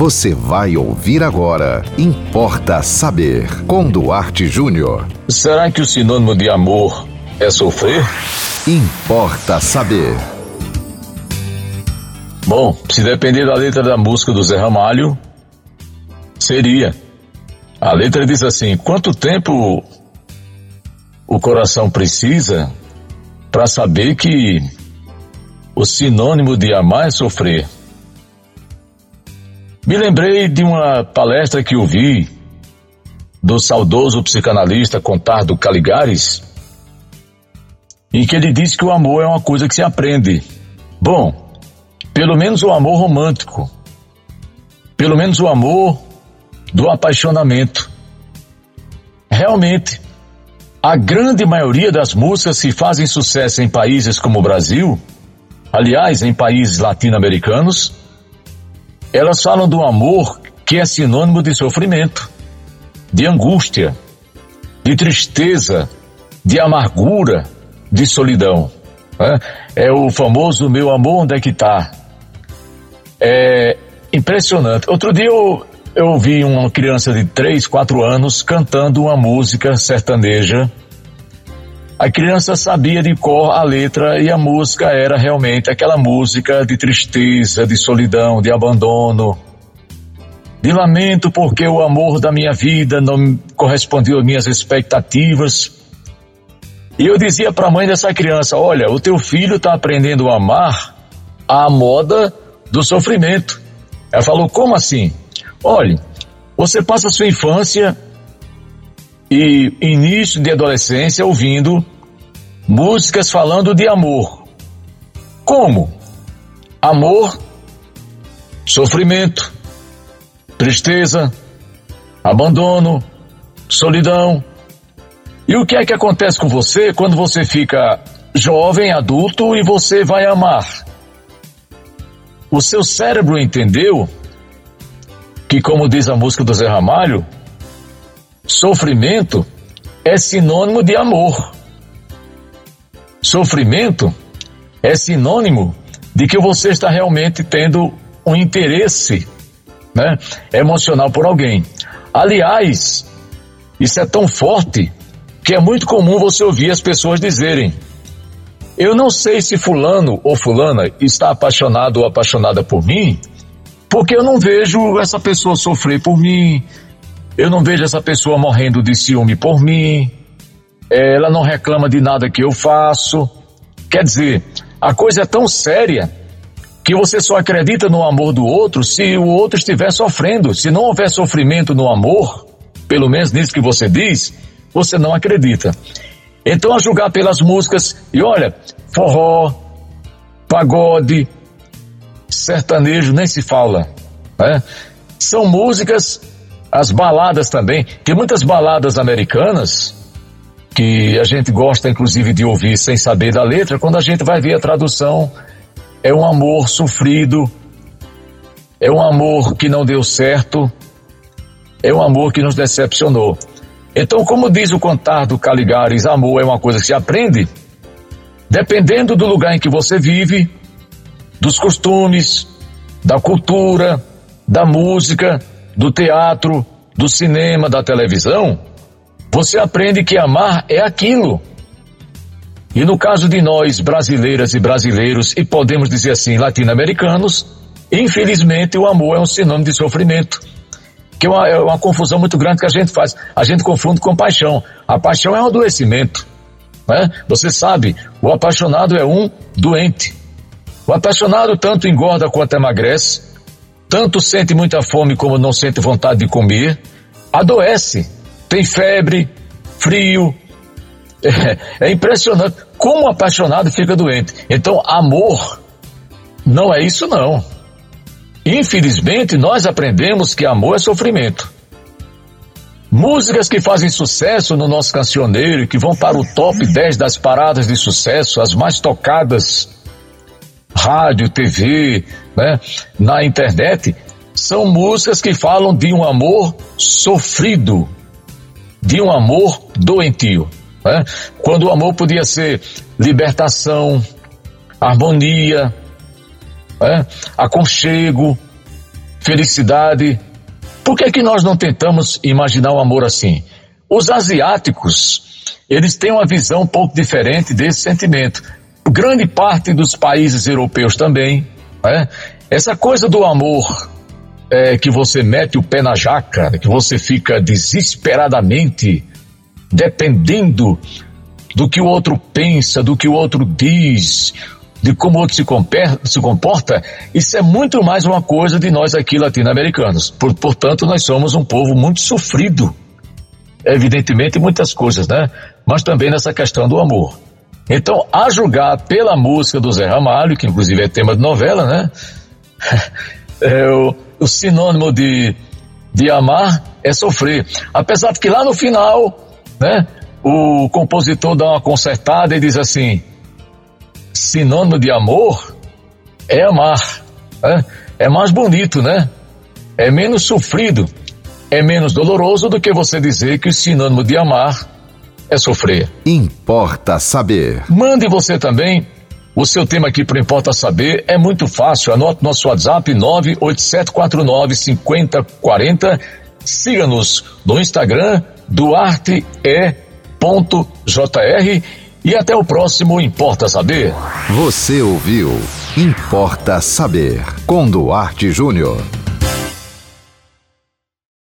Você vai ouvir agora. Importa saber. Com Duarte Júnior. Será que o sinônimo de amor é sofrer? Importa saber. Bom, se depender da letra da música do Zé Ramalho, seria. A letra diz assim: quanto tempo o coração precisa para saber que o sinônimo de amar é sofrer? Me lembrei de uma palestra que ouvi do saudoso psicanalista Contardo Caligares, em que ele disse que o amor é uma coisa que se aprende. Bom, pelo menos o amor romântico, pelo menos o amor do apaixonamento. Realmente, a grande maioria das músicas que fazem sucesso em países como o Brasil, aliás, em países latino-americanos, elas falam do amor que é sinônimo de sofrimento, de angústia, de tristeza, de amargura, de solidão. Né? É o famoso meu amor, onde é que está? É impressionante. Outro dia eu, eu ouvi uma criança de 3, 4 anos cantando uma música sertaneja. A criança sabia de cor a letra e a música era realmente aquela música de tristeza, de solidão, de abandono, de lamento porque o amor da minha vida não correspondiu às minhas expectativas. E eu dizia para a mãe dessa criança: Olha, o teu filho está aprendendo a amar à moda do sofrimento. Ela falou: Como assim? Olhe, você passa a sua infância e início de adolescência ouvindo músicas falando de amor. Como? Amor, sofrimento, tristeza, abandono, solidão. E o que é que acontece com você quando você fica jovem, adulto e você vai amar? O seu cérebro entendeu que, como diz a música do Zé Ramalho, sofrimento é sinônimo de amor. Sofrimento é sinônimo de que você está realmente tendo um interesse né, emocional por alguém. Aliás, isso é tão forte que é muito comum você ouvir as pessoas dizerem: Eu não sei se Fulano ou Fulana está apaixonado ou apaixonada por mim, porque eu não vejo essa pessoa sofrer por mim, eu não vejo essa pessoa morrendo de ciúme por mim, ela não reclama de nada que eu faço. Quer dizer, a coisa é tão séria que você só acredita no amor do outro se o outro estiver sofrendo. Se não houver sofrimento no amor, pelo menos nisso que você diz, você não acredita. Então, a julgar pelas músicas, e olha, forró, pagode, sertanejo nem se fala. Né? São músicas, as baladas também. Tem muitas baladas americanas que a gente gosta inclusive de ouvir sem saber da letra, quando a gente vai ver a tradução, é um amor sofrido, é um amor que não deu certo, é um amor que nos decepcionou. Então, como diz o contar do Caligares, amor é uma coisa que se aprende, dependendo do lugar em que você vive, dos costumes, da cultura, da música, do teatro, do cinema, da televisão, você aprende que amar é aquilo. E no caso de nós, brasileiras e brasileiros, e podemos dizer assim, latino-americanos, infelizmente o amor é um sinônimo de sofrimento. Que é uma, é uma confusão muito grande que a gente faz. A gente confunde com paixão. A paixão é um adoecimento. Né? Você sabe, o apaixonado é um doente. O apaixonado tanto engorda quanto emagrece, tanto sente muita fome como não sente vontade de comer, adoece, tem febre, frio. É, é impressionante como o apaixonado fica doente. Então, amor não é isso não. Infelizmente, nós aprendemos que amor é sofrimento. Músicas que fazem sucesso no nosso cancioneiro, que vão para o top 10 das paradas de sucesso, as mais tocadas rádio, TV, né, na internet, são músicas que falam de um amor sofrido, de um amor doentio. Né? Quando o amor podia ser libertação, harmonia, né? aconchego, felicidade. Por que, que nós não tentamos imaginar um amor assim? Os asiáticos, eles têm uma visão um pouco diferente desse sentimento. Grande parte dos países europeus também. Né? Essa coisa do amor é, que você mete o pé na jaca, que você fica desesperadamente dependendo do que o outro pensa, do que o outro diz, de como o outro se, se comporta, isso é muito mais uma coisa de nós aqui latino-americanos. Por, portanto, nós somos um povo muito sofrido, evidentemente em muitas coisas, né? Mas também nessa questão do amor. Então, a julgar pela música do Zé Ramalho, que inclusive é tema de novela, né? É, o, o sinônimo de, de amar é sofrer. Apesar de que lá no final, né? O compositor dá uma consertada e diz assim: sinônimo de amor é amar. Né? É mais bonito, né? É menos sofrido, é menos doloroso do que você dizer que o sinônimo de amar é sofrer. Importa saber. Mande você também o seu tema aqui para Importa Saber. É muito fácil. Anote nosso WhatsApp 987495040. Siga-nos no Instagram, duarte.jr e até o próximo Importa Saber. Você ouviu Importa Saber com Duarte Júnior.